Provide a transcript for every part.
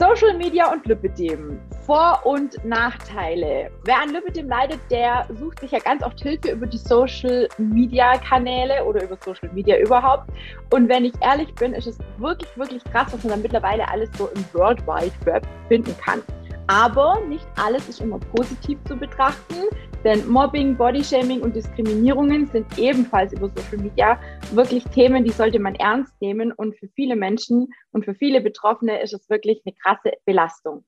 Social Media und Lipidem. Vor- und Nachteile. Wer an Lipidem leidet, der sucht sich ja ganz oft Hilfe über die Social Media Kanäle oder über Social Media überhaupt. Und wenn ich ehrlich bin, ist es wirklich, wirklich krass, was man dann mittlerweile alles so im World Wide Web finden kann. Aber nicht alles ist immer positiv zu betrachten, denn Mobbing, Bodyshaming und Diskriminierungen sind ebenfalls über Social Media wirklich Themen, die sollte man ernst nehmen. Und für viele Menschen und für viele Betroffene ist es wirklich eine krasse Belastung.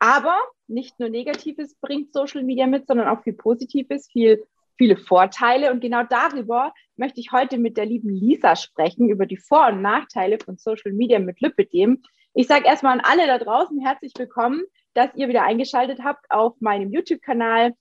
Aber nicht nur Negatives bringt Social Media mit, sondern auch viel Positives, viel, viele Vorteile. Und genau darüber möchte ich heute mit der lieben Lisa sprechen, über die Vor- und Nachteile von Social Media mit Lipidem. Ich sage erstmal an alle da draußen herzlich willkommen dass ihr wieder eingeschaltet habt auf meinem YouTube-Kanal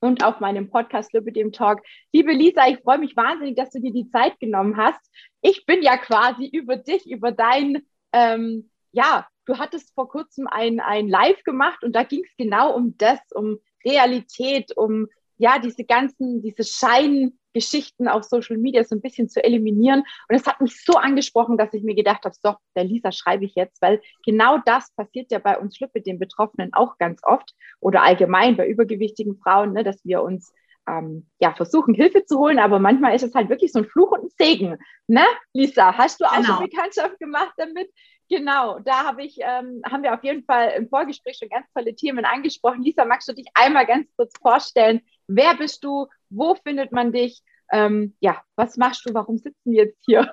und auf meinem Podcast Lipidem Talk. Liebe Lisa, ich freue mich wahnsinnig, dass du dir die Zeit genommen hast. Ich bin ja quasi über dich, über dein, ähm, ja, du hattest vor kurzem ein, ein Live gemacht und da ging es genau um das, um Realität, um ja, diese ganzen, diese Scheingeschichten auf Social Media so ein bisschen zu eliminieren. Und es hat mich so angesprochen, dass ich mir gedacht habe, so, der Lisa schreibe ich jetzt, weil genau das passiert ja bei uns Schlippe, den Betroffenen auch ganz oft oder allgemein bei übergewichtigen Frauen, ne, dass wir uns ähm, ja, versuchen, Hilfe zu holen, aber manchmal ist es halt wirklich so ein Fluch und ein Segen. Ne, Lisa, hast du auch genau. schon Bekanntschaft gemacht damit? Genau, da habe ich, ähm, haben wir auf jeden Fall im Vorgespräch schon ganz tolle Themen angesprochen. Lisa, magst du dich einmal ganz kurz vorstellen? Wer bist du? Wo findet man dich? Ähm, ja, was machst du? Warum sitzen wir jetzt hier?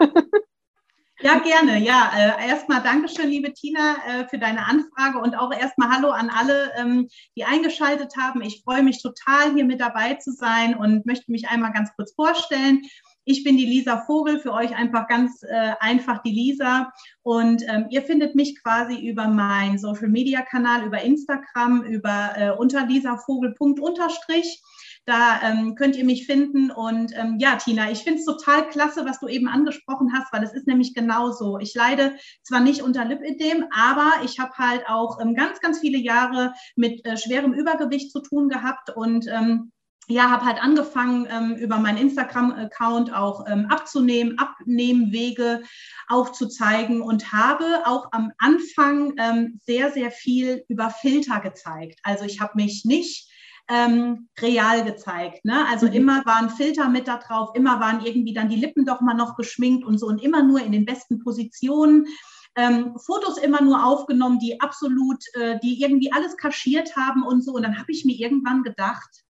Ja, gerne. Ja, äh, erstmal Dankeschön, liebe Tina, äh, für deine Anfrage und auch erstmal Hallo an alle, ähm, die eingeschaltet haben. Ich freue mich total, hier mit dabei zu sein und möchte mich einmal ganz kurz vorstellen. Ich bin die Lisa Vogel, für euch einfach ganz äh, einfach die Lisa. Und ähm, ihr findet mich quasi über meinen Social Media Kanal, über Instagram, über äh, unter lisavogel.unterstrich. Da ähm, könnt ihr mich finden. Und ähm, ja, Tina, ich finde es total klasse, was du eben angesprochen hast, weil es ist nämlich genauso. Ich leide zwar nicht unter Lipidem, aber ich habe halt auch ähm, ganz, ganz viele Jahre mit äh, schwerem Übergewicht zu tun gehabt und ähm, ja, habe halt angefangen, ähm, über meinen Instagram-Account auch ähm, abzunehmen, Abnehmwege aufzuzeigen und habe auch am Anfang ähm, sehr, sehr viel über Filter gezeigt. Also ich habe mich nicht ähm, real gezeigt. Ne? Also mhm. immer waren Filter mit da drauf, immer waren irgendwie dann die Lippen doch mal noch geschminkt und so und immer nur in den besten Positionen. Ähm, Fotos immer nur aufgenommen, die absolut, äh, die irgendwie alles kaschiert haben und so. Und dann habe ich mir irgendwann gedacht,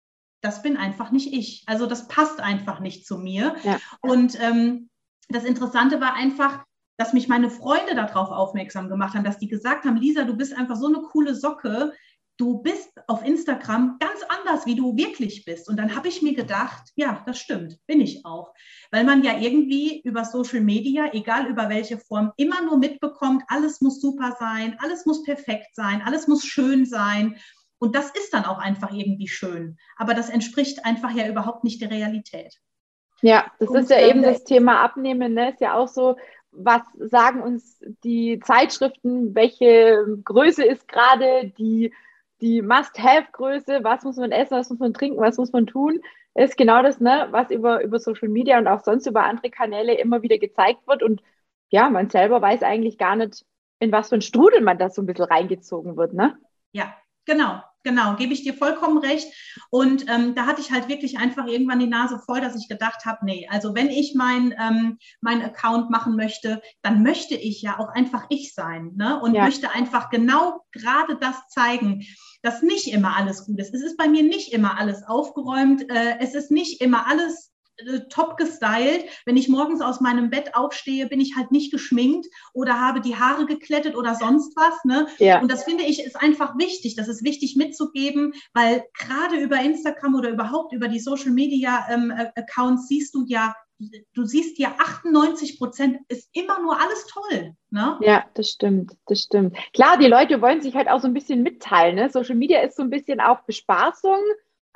das bin einfach nicht ich. Also das passt einfach nicht zu mir. Ja. Und ähm, das Interessante war einfach, dass mich meine Freunde darauf aufmerksam gemacht haben, dass die gesagt haben, Lisa, du bist einfach so eine coole Socke. Du bist auf Instagram ganz anders, wie du wirklich bist. Und dann habe ich mir gedacht, ja, das stimmt, bin ich auch. Weil man ja irgendwie über Social Media, egal über welche Form, immer nur mitbekommt, alles muss super sein, alles muss perfekt sein, alles muss schön sein. Und das ist dann auch einfach irgendwie schön. Aber das entspricht einfach ja überhaupt nicht der Realität. Ja, das und ist ja eben das Thema Abnehmen, ne? Ist ja auch so, was sagen uns die Zeitschriften, welche Größe ist gerade die, die Must-Have-Größe, was muss man essen, was muss man trinken, was muss man tun, ist genau das, ne, was über, über Social Media und auch sonst über andere Kanäle immer wieder gezeigt wird. Und ja, man selber weiß eigentlich gar nicht, in was für ein Strudel man da so ein bisschen reingezogen wird, ne? Ja, genau genau, gebe ich dir vollkommen recht. Und ähm, da hatte ich halt wirklich einfach irgendwann die Nase voll, dass ich gedacht habe, nee, also wenn ich mein, ähm, mein Account machen möchte, dann möchte ich ja auch einfach ich sein ne? und ja. möchte einfach genau gerade das zeigen dass nicht immer alles gut ist. Es ist bei mir nicht immer alles aufgeräumt. Äh, es ist nicht immer alles top gestylt. Wenn ich morgens aus meinem Bett aufstehe, bin ich halt nicht geschminkt oder habe die Haare geklettet oder sonst was. Ne? Ja. Und das finde ich ist einfach wichtig. Das ist wichtig mitzugeben, weil gerade über Instagram oder überhaupt über die Social Media ähm, Accounts siehst du ja, du siehst ja 98 Prozent ist immer nur alles toll. Ne? Ja, das stimmt, das stimmt. Klar, die Leute wollen sich halt auch so ein bisschen mitteilen. Ne? Social Media ist so ein bisschen auch Bespaßung.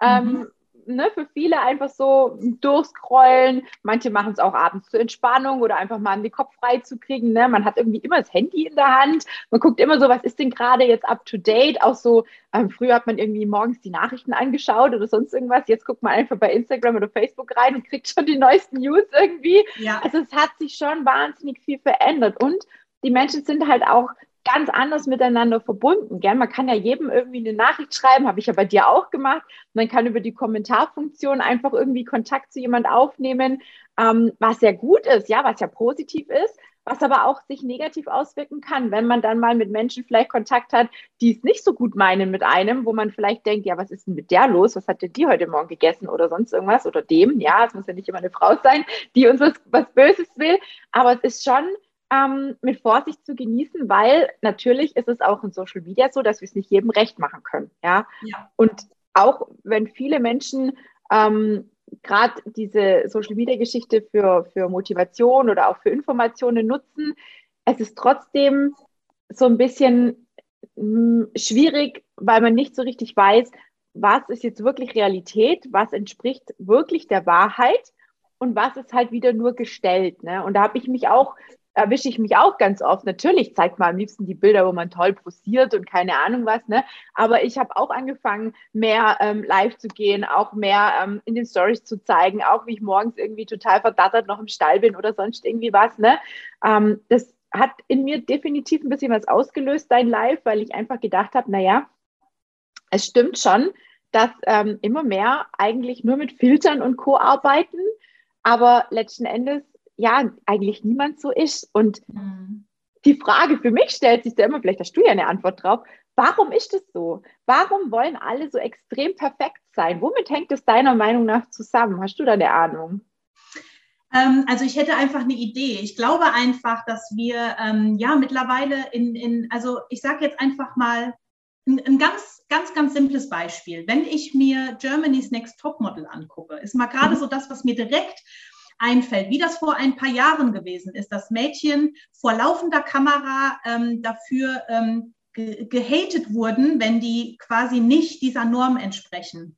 Ähm, mhm. Ähm, ne, für viele einfach so durchscrollen. Manche machen es auch abends zur Entspannung oder einfach mal den Kopf frei zu kriegen. Ne? Man hat irgendwie immer das Handy in der Hand. Man guckt immer so, was ist denn gerade jetzt up to date? Auch so, ähm, früher hat man irgendwie morgens die Nachrichten angeschaut oder sonst irgendwas. Jetzt guckt man einfach bei Instagram oder Facebook rein und kriegt schon die neuesten News irgendwie. Ja. Also es hat sich schon wahnsinnig viel verändert. Und die Menschen sind halt auch ganz anders miteinander verbunden. Gell? Man kann ja jedem irgendwie eine Nachricht schreiben, habe ich ja bei dir auch gemacht. Man kann über die Kommentarfunktion einfach irgendwie Kontakt zu jemand aufnehmen, ähm, was ja gut ist, ja, was ja positiv ist, was aber auch sich negativ auswirken kann, wenn man dann mal mit Menschen vielleicht Kontakt hat, die es nicht so gut meinen mit einem, wo man vielleicht denkt, ja, was ist denn mit der los? Was hat denn die heute Morgen gegessen oder sonst irgendwas oder dem? Ja, es muss ja nicht immer eine Frau sein, die uns was, was Böses will, aber es ist schon ähm, mit Vorsicht zu genießen, weil natürlich ist es auch in Social Media so, dass wir es nicht jedem recht machen können. Ja. ja. Und auch wenn viele Menschen ähm, gerade diese Social Media Geschichte für, für Motivation oder auch für Informationen nutzen, es ist trotzdem so ein bisschen mh, hm, schwierig, weil man nicht so richtig weiß, was ist jetzt wirklich Realität, was entspricht wirklich der Wahrheit und was ist halt wieder nur gestellt. Ne? Und da habe ich mich auch erwische ich mich auch ganz oft. Natürlich zeigt man am liebsten die Bilder, wo man toll posiert und keine Ahnung was, ne? Aber ich habe auch angefangen, mehr ähm, live zu gehen, auch mehr ähm, in den Stories zu zeigen, auch wie ich morgens irgendwie total verdattert noch im Stall bin oder sonst irgendwie was, ne? Ähm, das hat in mir definitiv ein bisschen was ausgelöst, dein Live, weil ich einfach gedacht habe, naja, es stimmt schon, dass ähm, immer mehr eigentlich nur mit Filtern und Co. arbeiten, aber letzten Endes ja eigentlich niemand so ist. Und mhm. die Frage für mich stellt sich da immer, vielleicht hast du ja eine Antwort drauf, warum ist es so? Warum wollen alle so extrem perfekt sein? Womit hängt es deiner Meinung nach zusammen? Hast du da eine Ahnung? Ähm, also ich hätte einfach eine Idee. Ich glaube einfach, dass wir ähm, ja mittlerweile in, in also ich sage jetzt einfach mal ein, ein, ganz, ganz, ganz simples Beispiel. Wenn ich mir Germany's Next Topmodel angucke, ist mal gerade mhm. so das, was mir direkt einfällt, wie das vor ein paar Jahren gewesen ist, dass Mädchen vor laufender Kamera ähm, dafür ähm, ge gehatet wurden, wenn die quasi nicht dieser Norm entsprechen.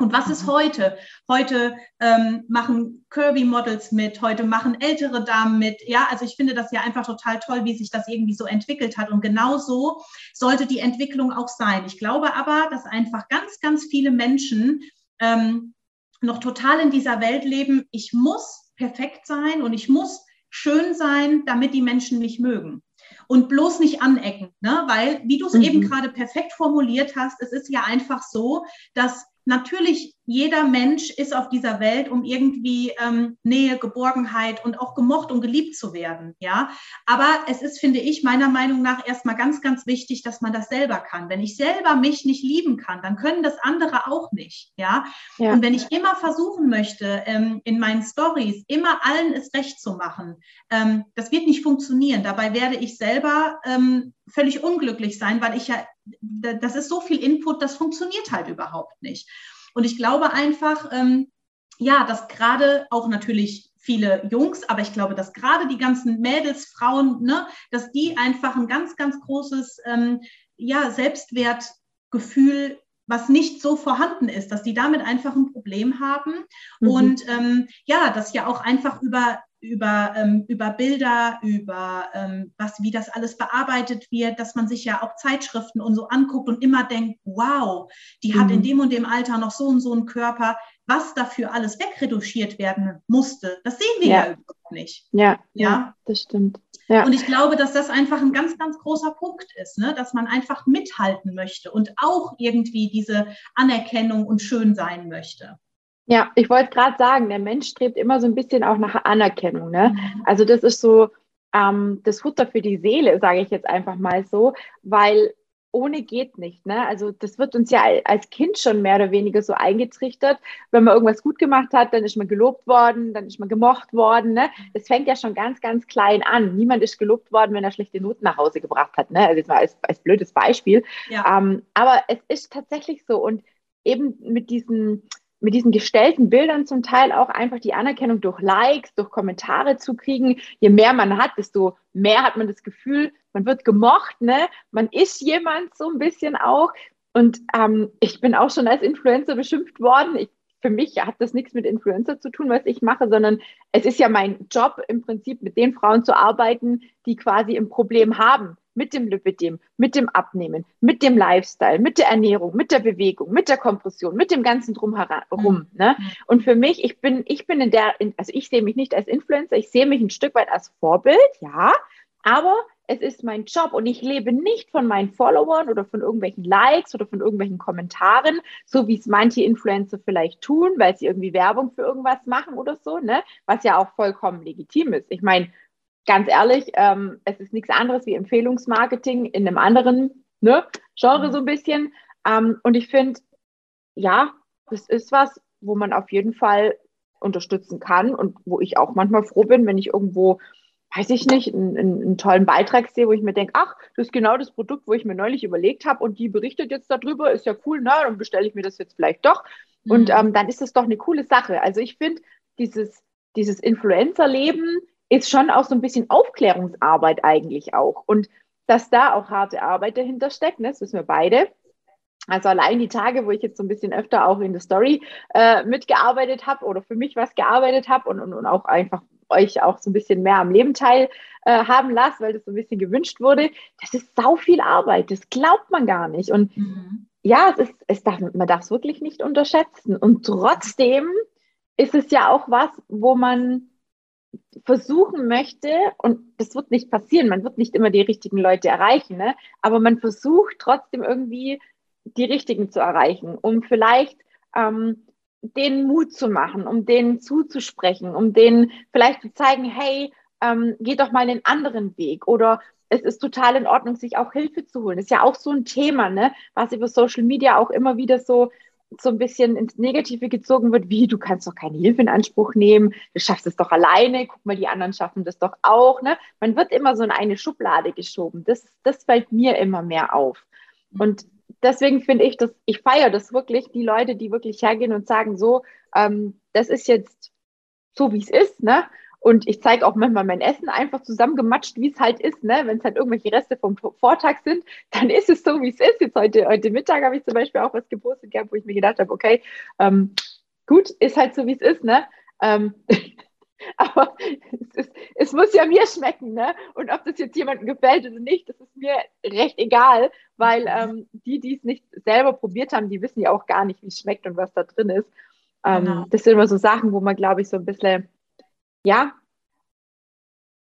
Und was ist mhm. heute? Heute ähm, machen Kirby-Models mit, heute machen ältere Damen mit. Ja, also ich finde das ja einfach total toll, wie sich das irgendwie so entwickelt hat. Und genau so sollte die Entwicklung auch sein. Ich glaube aber, dass einfach ganz, ganz viele Menschen ähm, noch total in dieser Welt leben, ich muss perfekt sein und ich muss schön sein, damit die Menschen mich mögen. Und bloß nicht anecken, ne? weil, wie du es mhm. eben gerade perfekt formuliert hast, es ist ja einfach so, dass natürlich jeder Mensch ist auf dieser Welt, um irgendwie ähm, Nähe, Geborgenheit und auch gemocht und geliebt zu werden. Ja, aber es ist, finde ich, meiner Meinung nach erstmal ganz, ganz wichtig, dass man das selber kann. Wenn ich selber mich nicht lieben kann, dann können das andere auch nicht. Ja, ja. und wenn ich immer versuchen möchte, ähm, in meinen Stories immer allen es recht zu machen, ähm, das wird nicht funktionieren. Dabei werde ich selber ähm, völlig unglücklich sein, weil ich ja, das ist so viel Input, das funktioniert halt überhaupt nicht. Und ich glaube einfach, ähm, ja, dass gerade auch natürlich viele Jungs, aber ich glaube, dass gerade die ganzen Mädels, Frauen, ne, dass die einfach ein ganz, ganz großes ähm, ja, Selbstwertgefühl was nicht so vorhanden ist, dass die damit einfach ein Problem haben. Mhm. Und ähm, ja, dass ja auch einfach über über, ähm, über Bilder, über ähm, was, wie das alles bearbeitet wird, dass man sich ja auch Zeitschriften und so anguckt und immer denkt, wow, die mhm. hat in mhm. dem und dem Alter noch so und so einen Körper, was dafür alles wegreduziert werden musste. Das sehen wir ja, ja überhaupt nicht. Ja, ja, ja das stimmt. Ja. Und ich glaube, dass das einfach ein ganz, ganz großer Punkt ist, ne? dass man einfach mithalten möchte und auch irgendwie diese Anerkennung und schön sein möchte. Ja, ich wollte gerade sagen, der Mensch strebt immer so ein bisschen auch nach Anerkennung. Ne? Mhm. Also das ist so ähm, das Futter für die Seele, sage ich jetzt einfach mal so, weil ohne geht nicht. Ne? Also das wird uns ja als Kind schon mehr oder weniger so eingetrichtert. Wenn man irgendwas gut gemacht hat, dann ist man gelobt worden, dann ist man gemocht worden. Ne? Das fängt ja schon ganz, ganz klein an. Niemand ist gelobt worden, wenn er schlechte Noten nach Hause gebracht hat. Ne? Also jetzt mal als, als blödes Beispiel. Ja. Ähm, aber es ist tatsächlich so. Und eben mit diesen mit diesen gestellten Bildern zum Teil auch einfach die Anerkennung durch Likes, durch Kommentare zu kriegen. Je mehr man hat, desto mehr hat man das Gefühl, man wird gemocht, ne? Man ist jemand so ein bisschen auch. Und ähm, ich bin auch schon als Influencer beschimpft worden. Ich, für mich hat das nichts mit Influencer zu tun, was ich mache, sondern es ist ja mein Job im Prinzip, mit den Frauen zu arbeiten, die quasi ein Problem haben mit dem Lipidem, mit dem Abnehmen, mit dem Lifestyle, mit der Ernährung, mit der Bewegung, mit der Kompression, mit dem ganzen Drumherum. Mhm. Ne? Und für mich, ich bin, ich bin in der, also ich sehe mich nicht als Influencer, ich sehe mich ein Stück weit als Vorbild, ja, aber es ist mein Job und ich lebe nicht von meinen Followern oder von irgendwelchen Likes oder von irgendwelchen Kommentaren, so wie es manche Influencer vielleicht tun, weil sie irgendwie Werbung für irgendwas machen oder so, ne? Was ja auch vollkommen legitim ist. Ich meine, ganz ehrlich, ähm, es ist nichts anderes wie Empfehlungsmarketing in einem anderen ne, Genre mhm. so ein bisschen. Ähm, und ich finde, ja, das ist was, wo man auf jeden Fall unterstützen kann und wo ich auch manchmal froh bin, wenn ich irgendwo, weiß ich nicht, einen, einen tollen Beitrag sehe, wo ich mir denke, ach, das ist genau das Produkt, wo ich mir neulich überlegt habe und die berichtet jetzt darüber, ist ja cool, na, dann bestelle ich mir das jetzt vielleicht doch. Mhm. Und ähm, dann ist das doch eine coole Sache. Also ich finde, dieses, dieses Influencer-Leben ist schon auch so ein bisschen Aufklärungsarbeit eigentlich auch. Und dass da auch harte Arbeit dahinter steckt, ne, das wissen wir beide. Also allein die Tage, wo ich jetzt so ein bisschen öfter auch in der Story äh, mitgearbeitet habe oder für mich was gearbeitet habe und, und, und auch einfach euch auch so ein bisschen mehr am Leben teilhaben äh, lasst, weil das so ein bisschen gewünscht wurde, das ist sau viel Arbeit, das glaubt man gar nicht. Und mhm. ja, es ist, es darf, man darf es wirklich nicht unterschätzen. Und trotzdem ist es ja auch was, wo man versuchen möchte, und das wird nicht passieren, man wird nicht immer die richtigen Leute erreichen, ne? aber man versucht trotzdem irgendwie die richtigen zu erreichen, um vielleicht ähm, denen Mut zu machen, um denen zuzusprechen, um denen vielleicht zu zeigen, hey, ähm, geh doch mal einen anderen Weg oder es ist total in Ordnung, sich auch Hilfe zu holen. Ist ja auch so ein Thema, ne? was über Social Media auch immer wieder so so ein bisschen ins Negative gezogen wird, wie du kannst doch keine Hilfe in Anspruch nehmen, du schaffst es doch alleine, guck mal, die anderen schaffen das doch auch. Ne? Man wird immer so in eine Schublade geschoben. Das, das fällt mir immer mehr auf. Und deswegen finde ich, dass ich feiere das wirklich, die Leute, die wirklich hergehen und sagen, so, ähm, das ist jetzt so, wie es ist, ne? Und ich zeige auch manchmal mein Essen einfach zusammengematscht, wie es halt ist. Ne? Wenn es halt irgendwelche Reste vom Vortag sind, dann ist es so, wie es ist. Jetzt heute, heute Mittag habe ich zum Beispiel auch was gepostet gehabt, wo ich mir gedacht habe, okay, ähm, gut, ist halt so, wie es ist. Ne? Ähm, aber es, ist, es, muss ja mir schmecken, ne? Und ob das jetzt jemandem gefällt oder nicht, das ist mir recht egal, weil ähm, die, die es nicht selber probiert haben, die wissen ja auch gar nicht, wie es schmeckt und was da drin ist. Ähm, genau. Das sind immer so Sachen, wo man, glaube ich, so ein bisschen ja,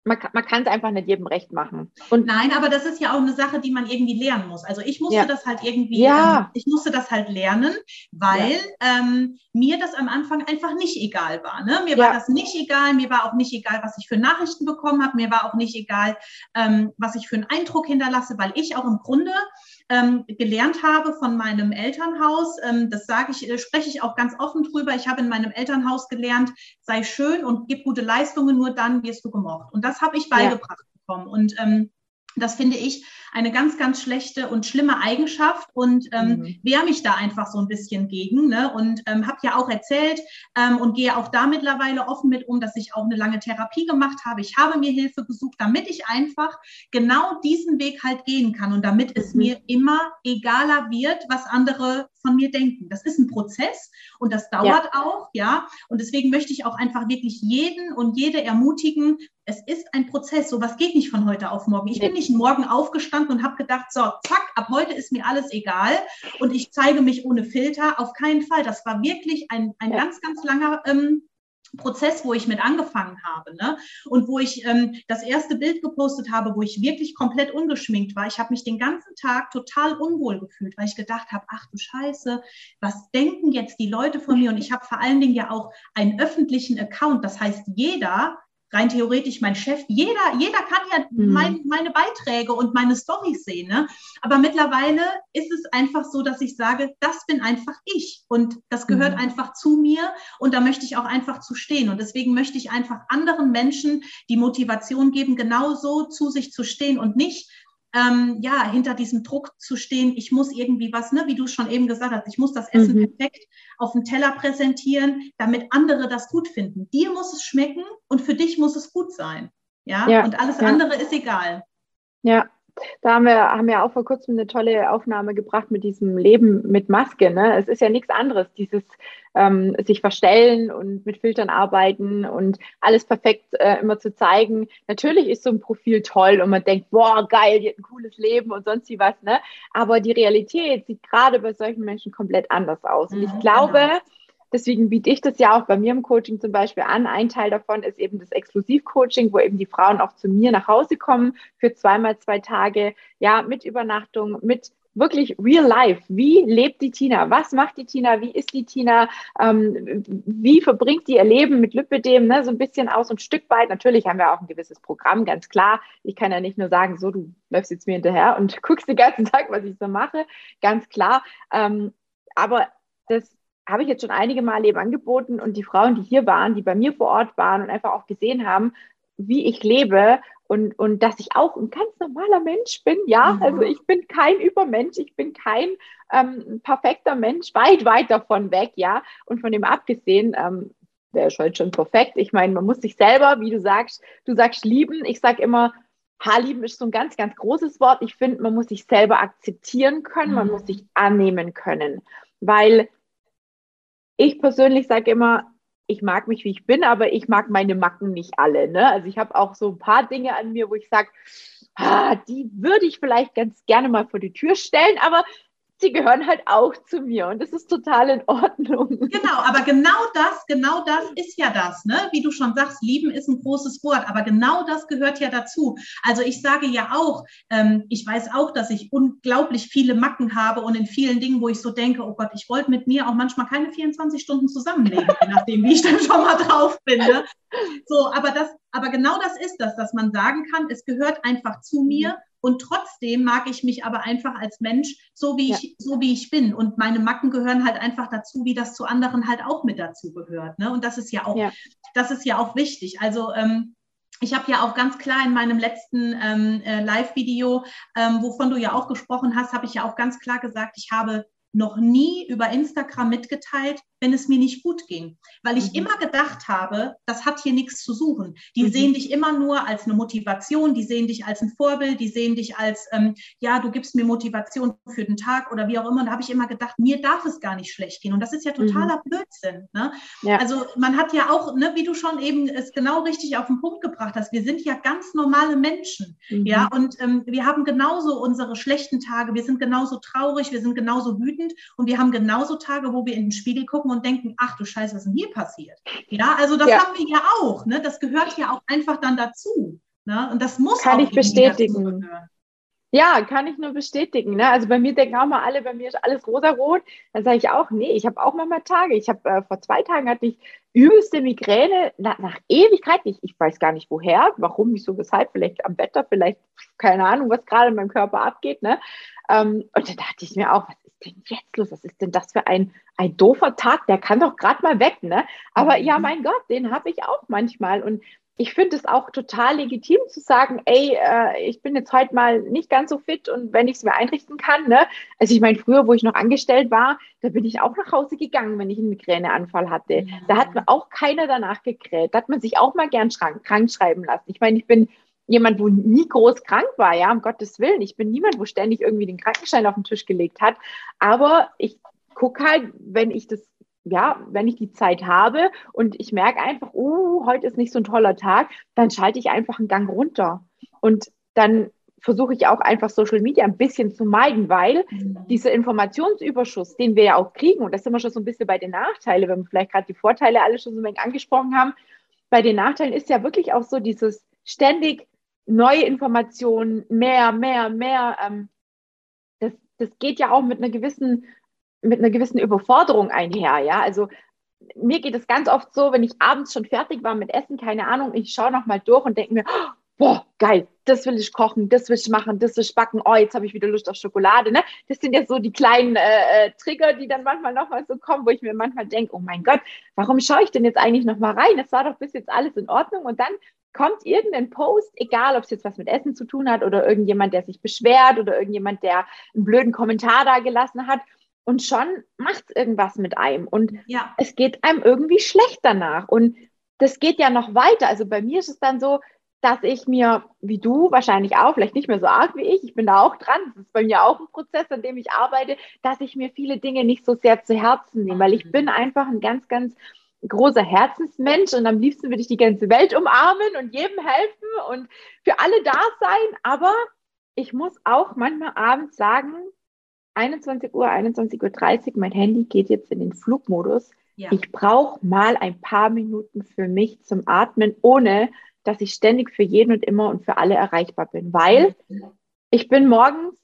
man, man kann es einfach nicht jedem recht machen. Und Nein, aber das ist ja auch eine Sache, die man irgendwie lernen muss. Also ich musste ja. das halt irgendwie, ja. ähm, ich musste das halt lernen, weil ja. ähm, mir das am Anfang einfach nicht egal war. Ne? Mir war das nicht egal, mir war auch nicht egal, was ich für Nachrichten bekommen habe, mir war auch nicht egal, ähm, was ich für einen Eindruck hinterlasse, weil ich auch im Grunde ähm, gelernt habe von meinem Elternhaus. Ähm, das sage ich, äh, spreche ich auch ganz offen drüber. Ich habe in meinem Elternhaus gelernt, sei schön und gib gute Leistungen, nur dann wirst du gemocht. Und das habe ich beigebracht ja. bekommen. Und ähm, das finde ich eine ganz, ganz schlechte und schlimme Eigenschaft und ähm, mhm. wehre mich da einfach so ein bisschen gegen. Ne? Und ähm, habe ja auch erzählt ähm, und gehe auch da mittlerweile offen mit um, dass ich auch eine lange Therapie gemacht habe. Ich habe mir Hilfe gesucht, damit ich einfach genau diesen Weg halt gehen kann und damit es mhm. mir immer egaler wird, was andere von mir denken. Das ist ein Prozess und das dauert ja. auch, ja. Und deswegen möchte ich auch einfach wirklich jeden und jede ermutigen, es ist ein Prozess. So was geht nicht von heute auf morgen. Ich bin nicht morgen aufgestanden und habe gedacht, so, zack, ab heute ist mir alles egal und ich zeige mich ohne Filter. Auf keinen Fall. Das war wirklich ein, ein ja. ganz, ganz langer ähm, Prozess, wo ich mit angefangen habe ne? und wo ich ähm, das erste Bild gepostet habe, wo ich wirklich komplett ungeschminkt war. Ich habe mich den ganzen Tag total unwohl gefühlt, weil ich gedacht habe, ach du Scheiße, was denken jetzt die Leute von mir? Und ich habe vor allen Dingen ja auch einen öffentlichen Account. Das heißt, jeder rein theoretisch mein Chef, jeder, jeder kann ja mhm. mein, meine Beiträge und meine Storys sehen. Ne? Aber mittlerweile ist es einfach so, dass ich sage, das bin einfach ich und das gehört mhm. einfach zu mir und da möchte ich auch einfach zu stehen. Und deswegen möchte ich einfach anderen Menschen die Motivation geben, genauso zu sich zu stehen und nicht ähm, ja, hinter diesem Druck zu stehen, ich muss irgendwie was, ne, wie du schon eben gesagt hast, ich muss das Essen mhm. perfekt auf dem Teller präsentieren, damit andere das gut finden. Dir muss es schmecken und für dich muss es gut sein. Ja, ja und alles ja. andere ist egal. Ja, da haben wir, haben wir auch vor kurzem eine tolle Aufnahme gebracht mit diesem Leben mit Maske. Ne? Es ist ja nichts anderes, dieses ähm, sich verstellen und mit Filtern arbeiten und alles perfekt äh, immer zu zeigen. Natürlich ist so ein Profil toll und man denkt, boah, geil, die hat ein cooles Leben und sonst wie was. Ne? Aber die Realität sieht gerade bei solchen Menschen komplett anders aus. Und ich mhm, glaube, genau Deswegen biete ich das ja auch bei mir im Coaching zum Beispiel an. Ein Teil davon ist eben das Exklusivcoaching, wo eben die Frauen auch zu mir nach Hause kommen für zweimal zwei Tage, ja, mit Übernachtung, mit wirklich real life. Wie lebt die Tina? Was macht die Tina? Wie ist die Tina? Ähm, wie verbringt die ihr Leben mit Lipidem? Ne? So ein bisschen aus und Stück weit. Natürlich haben wir auch ein gewisses Programm, ganz klar. Ich kann ja nicht nur sagen, so, du läufst jetzt mir hinterher und guckst den ganzen Tag, was ich so mache. Ganz klar. Ähm, aber das habe ich jetzt schon einige Male eben angeboten und die Frauen, die hier waren, die bei mir vor Ort waren und einfach auch gesehen haben, wie ich lebe und, und dass ich auch ein ganz normaler Mensch bin. Ja, mhm. also ich bin kein Übermensch, ich bin kein ähm, perfekter Mensch, weit, weit davon weg, ja. Und von dem abgesehen, ähm, der ist heute schon perfekt. Ich meine, man muss sich selber, wie du sagst, du sagst lieben. Ich sage immer, Haarlieben ist so ein ganz, ganz großes Wort. Ich finde, man muss sich selber akzeptieren können, mhm. man muss sich annehmen können. Weil ich persönlich sage immer, ich mag mich, wie ich bin, aber ich mag meine Macken nicht alle. Ne? Also ich habe auch so ein paar Dinge an mir, wo ich sage, ah, die würde ich vielleicht ganz gerne mal vor die Tür stellen, aber sie gehören halt auch zu mir und das ist total in Ordnung. Genau, aber genau das, genau das ist ja das, ne? Wie du schon sagst, lieben ist ein großes Wort, aber genau das gehört ja dazu. Also ich sage ja auch, ähm, ich weiß auch, dass ich unglaublich viele Macken habe und in vielen Dingen, wo ich so denke, oh Gott, ich wollte mit mir auch manchmal keine 24 Stunden zusammenleben, je nachdem, wie ich dann schon mal drauf bin. Ne? So, aber das, aber genau das ist das, dass man sagen kann, es gehört einfach zu mir und trotzdem mag ich mich aber einfach als Mensch so wie ich, so wie ich bin. Und meine Macken gehören halt einfach dazu, wie das zu anderen halt auch mit dazu gehört. Ne? Und das ist ja auch, ja. das ist ja auch wichtig. Also ähm, ich habe ja auch ganz klar in meinem letzten ähm, äh, Live-Video, ähm, wovon du ja auch gesprochen hast, habe ich ja auch ganz klar gesagt, ich habe noch nie über Instagram mitgeteilt, wenn es mir nicht gut ging, weil ich mhm. immer gedacht habe, das hat hier nichts zu suchen. Die mhm. sehen dich immer nur als eine Motivation, die sehen dich als ein Vorbild, die sehen dich als, ähm, ja, du gibst mir Motivation für den Tag oder wie auch immer. Und da habe ich immer gedacht, mir darf es gar nicht schlecht gehen. Und das ist ja totaler mhm. Blödsinn. Ne? Ja. Also man hat ja auch, ne, wie du schon eben es genau richtig auf den Punkt gebracht hast, wir sind ja ganz normale Menschen. Mhm. Ja, und ähm, wir haben genauso unsere schlechten Tage, wir sind genauso traurig, wir sind genauso wütend und wir haben genauso Tage, wo wir in den Spiegel gucken und denken, ach du Scheiße, was ist denn hier passiert? Ja, also das ja. haben wir ja auch. Ne? Das gehört ja auch einfach dann dazu. Ne? Und das muss Kann ich bestätigen. Ja, kann ich nur bestätigen. Ne? Also bei mir denken auch mal alle, bei mir ist alles rosarot. Dann sage ich auch, nee, ich habe auch manchmal Tage. Ich habe äh, vor zwei Tagen hatte ich übelste Migräne nach, nach Ewigkeit. Ich, ich weiß gar nicht woher, warum, wieso, weshalb, vielleicht am Wetter, vielleicht keine Ahnung, was gerade in meinem Körper abgeht. Ne? Ähm, und da dachte ich mir auch, was ist denn jetzt los? Was ist denn das für ein, ein doofer Tag? Der kann doch gerade mal weg. Ne? Aber ja, mhm. mein Gott, den habe ich auch manchmal. Und ich finde es auch total legitim zu sagen, ey, äh, ich bin jetzt heute mal nicht ganz so fit und wenn ich es mir einrichten kann, ne? Also ich meine, früher, wo ich noch angestellt war, da bin ich auch nach Hause gegangen, wenn ich einen Migräneanfall hatte. Ja. Da hat mir auch keiner danach gekräht. Da hat man sich auch mal gern krank schreiben lassen. Ich meine, ich bin jemand, wo nie groß krank war, ja, um Gottes Willen. Ich bin niemand, wo ständig irgendwie den Krankenschein auf den Tisch gelegt hat. Aber ich gucke halt, wenn ich das ja, wenn ich die Zeit habe und ich merke einfach, oh, heute ist nicht so ein toller Tag, dann schalte ich einfach einen Gang runter. Und dann versuche ich auch einfach Social Media ein bisschen zu meiden, weil mhm. dieser Informationsüberschuss, den wir ja auch kriegen, und das sind wir schon so ein bisschen bei den Nachteilen, wenn wir vielleicht gerade die Vorteile alle schon so ein wenig angesprochen haben, bei den Nachteilen ist ja wirklich auch so dieses ständig neue Informationen, mehr, mehr, mehr. Ähm, das, das geht ja auch mit einer gewissen mit einer gewissen Überforderung einher, ja. Also mir geht es ganz oft so, wenn ich abends schon fertig war mit Essen, keine Ahnung, ich schaue nochmal durch und denke mir, boah, geil, das will ich kochen, das will ich machen, das will ich backen, oh, jetzt habe ich wieder Lust auf Schokolade. Ne? Das sind ja so die kleinen äh, äh Trigger, die dann manchmal nochmal so kommen, wo ich mir manchmal denke, oh mein Gott, warum schaue ich denn jetzt eigentlich nochmal rein? Es war doch bis jetzt alles in Ordnung. Und dann kommt irgendein Post, egal ob es jetzt was mit Essen zu tun hat oder irgendjemand, der sich beschwert oder irgendjemand, der einen blöden Kommentar da gelassen hat und schon macht es irgendwas mit einem und ja. es geht einem irgendwie schlecht danach und das geht ja noch weiter. Also bei mir ist es dann so, dass ich mir, wie du wahrscheinlich auch, vielleicht nicht mehr so arg wie ich, ich bin da auch dran, das ist bei mir auch ein Prozess, an dem ich arbeite, dass ich mir viele Dinge nicht so sehr zu Herzen nehme, weil ich mhm. bin einfach ein ganz, ganz großer Herzensmensch und am liebsten würde ich die ganze Welt umarmen und jedem helfen und für alle da sein, aber ich muss auch manchmal abends sagen, 21 Uhr, 21.30 Uhr, mein Handy geht jetzt in den Flugmodus. Ja. Ich brauche mal ein paar Minuten für mich zum Atmen, ohne dass ich ständig für jeden und immer und für alle erreichbar bin, weil ich bin morgens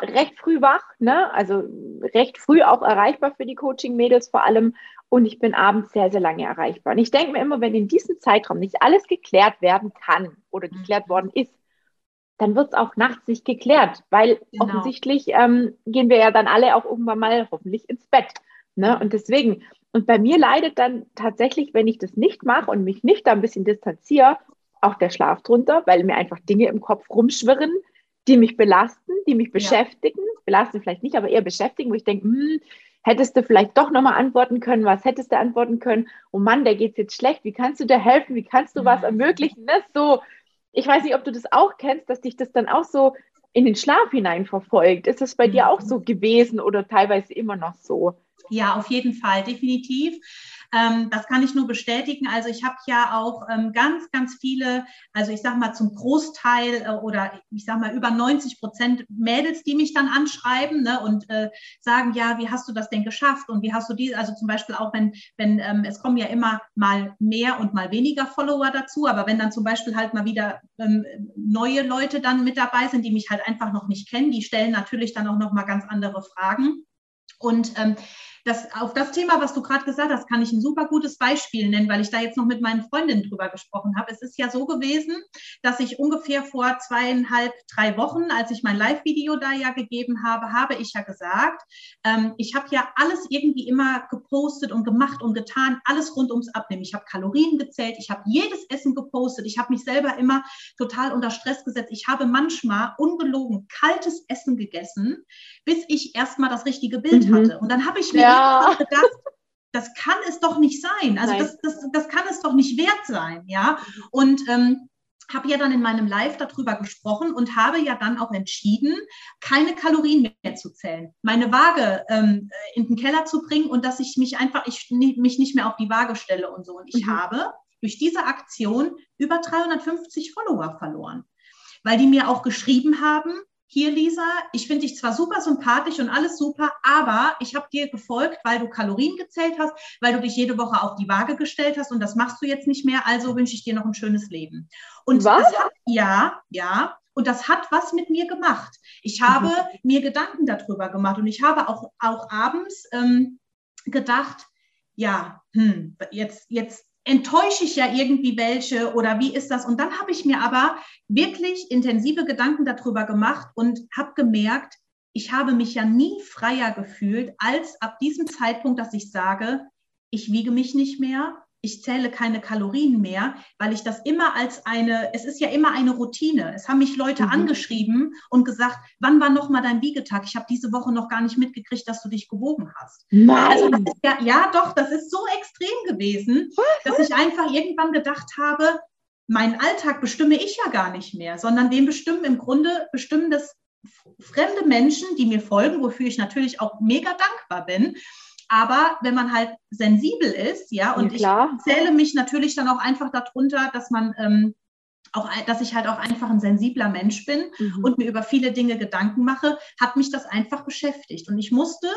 recht früh wach, ne? also recht früh auch erreichbar für die Coaching-Mädels vor allem und ich bin abends sehr, sehr lange erreichbar. Und ich denke mir immer, wenn in diesem Zeitraum nicht alles geklärt werden kann oder geklärt worden ist, dann wird es auch nachts nicht geklärt, weil genau. offensichtlich ähm, gehen wir ja dann alle auch irgendwann mal hoffentlich ins Bett. Ne? Und deswegen, und bei mir leidet dann tatsächlich, wenn ich das nicht mache und mich nicht da ein bisschen distanziere, auch der Schlaf drunter, weil mir einfach Dinge im Kopf rumschwirren, die mich belasten, die mich beschäftigen, ja. belasten vielleicht nicht, aber eher beschäftigen, wo ich denke, hm, hättest du vielleicht doch nochmal antworten können, was hättest du antworten können? Oh Mann, der geht jetzt schlecht, wie kannst du dir helfen, wie kannst du was ermöglichen? Ne? So, ich weiß nicht, ob du das auch kennst, dass dich das dann auch so in den Schlaf hinein verfolgt. Ist das bei mhm. dir auch so gewesen oder teilweise immer noch so? Ja, auf jeden Fall, definitiv. Ähm, das kann ich nur bestätigen. Also ich habe ja auch ähm, ganz, ganz viele, also ich sage mal zum Großteil äh, oder ich sage mal über 90 Prozent Mädels, die mich dann anschreiben ne, und äh, sagen, ja, wie hast du das denn geschafft und wie hast du die, also zum Beispiel auch wenn, wenn ähm, es kommen ja immer mal mehr und mal weniger Follower dazu, aber wenn dann zum Beispiel halt mal wieder ähm, neue Leute dann mit dabei sind, die mich halt einfach noch nicht kennen, die stellen natürlich dann auch noch mal ganz andere Fragen. Und ähm, das, auf das Thema, was du gerade gesagt hast, kann ich ein super gutes Beispiel nennen, weil ich da jetzt noch mit meinen Freundinnen drüber gesprochen habe. Es ist ja so gewesen, dass ich ungefähr vor zweieinhalb, drei Wochen, als ich mein Live-Video da ja gegeben habe, habe ich ja gesagt, ähm, ich habe ja alles irgendwie immer gepostet und gemacht und getan, alles rund ums Abnehmen. Ich habe Kalorien gezählt, ich habe jedes Essen gepostet, ich habe mich selber immer total unter Stress gesetzt. Ich habe manchmal ungelogen kaltes Essen gegessen, bis ich erstmal das richtige Bild mhm. hatte. Und dann habe ich mir ja. gedacht, das kann es doch nicht sein. Also das, das, das kann es doch nicht wert sein, ja. Und ähm, habe ja dann in meinem Live darüber gesprochen und habe ja dann auch entschieden, keine Kalorien mehr zu zählen, meine Waage ähm, in den Keller zu bringen und dass ich mich einfach, ich mich nicht mehr auf die Waage stelle und so. Und ich mhm. habe durch diese Aktion über 350 Follower verloren, weil die mir auch geschrieben haben, hier Lisa, ich finde dich zwar super sympathisch und alles super, aber ich habe dir gefolgt, weil du Kalorien gezählt hast, weil du dich jede Woche auf die Waage gestellt hast und das machst du jetzt nicht mehr, also wünsche ich dir noch ein schönes Leben. Und was? Hat, ja, ja, und das hat was mit mir gemacht. Ich habe mhm. mir Gedanken darüber gemacht und ich habe auch, auch abends ähm, gedacht, ja, hm, jetzt, jetzt enttäusche ich ja irgendwie welche oder wie ist das? Und dann habe ich mir aber wirklich intensive Gedanken darüber gemacht und habe gemerkt, ich habe mich ja nie freier gefühlt als ab diesem Zeitpunkt, dass ich sage, ich wiege mich nicht mehr, ich zähle keine Kalorien mehr, weil ich das immer als eine, es ist ja immer eine Routine. Es haben mich Leute mhm. angeschrieben und gesagt, wann war noch mal dein Wiegetag? Ich habe diese Woche noch gar nicht mitgekriegt, dass du dich gewogen hast. Nein. Also ja, ja, doch, das ist so extrem gewesen, dass ich einfach irgendwann gedacht habe, meinen Alltag bestimme ich ja gar nicht mehr, sondern den bestimmen im Grunde, bestimmen das fremde Menschen, die mir folgen, wofür ich natürlich auch mega dankbar bin. Aber wenn man halt sensibel ist, ja, und ja, ich zähle mich natürlich dann auch einfach darunter, dass man ähm, auch, dass ich halt auch einfach ein sensibler Mensch bin mhm. und mir über viele Dinge Gedanken mache, hat mich das einfach beschäftigt. Und ich musste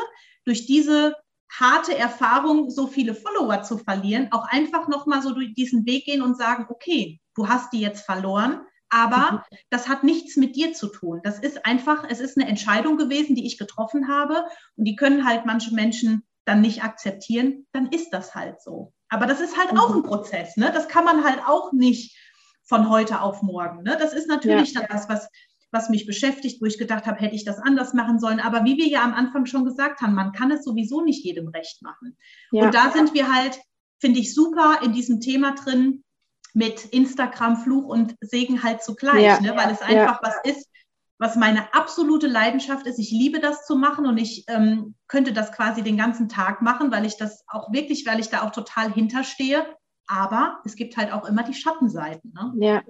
durch diese harte Erfahrung, so viele Follower zu verlieren, auch einfach nochmal so durch diesen Weg gehen und sagen, okay, du hast die jetzt verloren, aber mhm. das hat nichts mit dir zu tun. Das ist einfach, es ist eine Entscheidung gewesen, die ich getroffen habe. Und die können halt manche Menschen dann nicht akzeptieren, dann ist das halt so. Aber das ist halt mhm. auch ein Prozess. Ne? Das kann man halt auch nicht von heute auf morgen. Ne? Das ist natürlich ja. das, was, was mich beschäftigt, wo ich gedacht habe, hätte ich das anders machen sollen. Aber wie wir ja am Anfang schon gesagt haben, man kann es sowieso nicht jedem recht machen. Ja. Und da sind wir halt, finde ich, super in diesem Thema drin mit Instagram, Fluch und Segen halt zugleich, ja. ne? weil es einfach was ist, was meine absolute Leidenschaft ist. Ich liebe das zu machen und ich ähm, könnte das quasi den ganzen Tag machen, weil ich das auch wirklich, weil ich da auch total hinterstehe. Aber es gibt halt auch immer die Schattenseiten. Ne? Ja.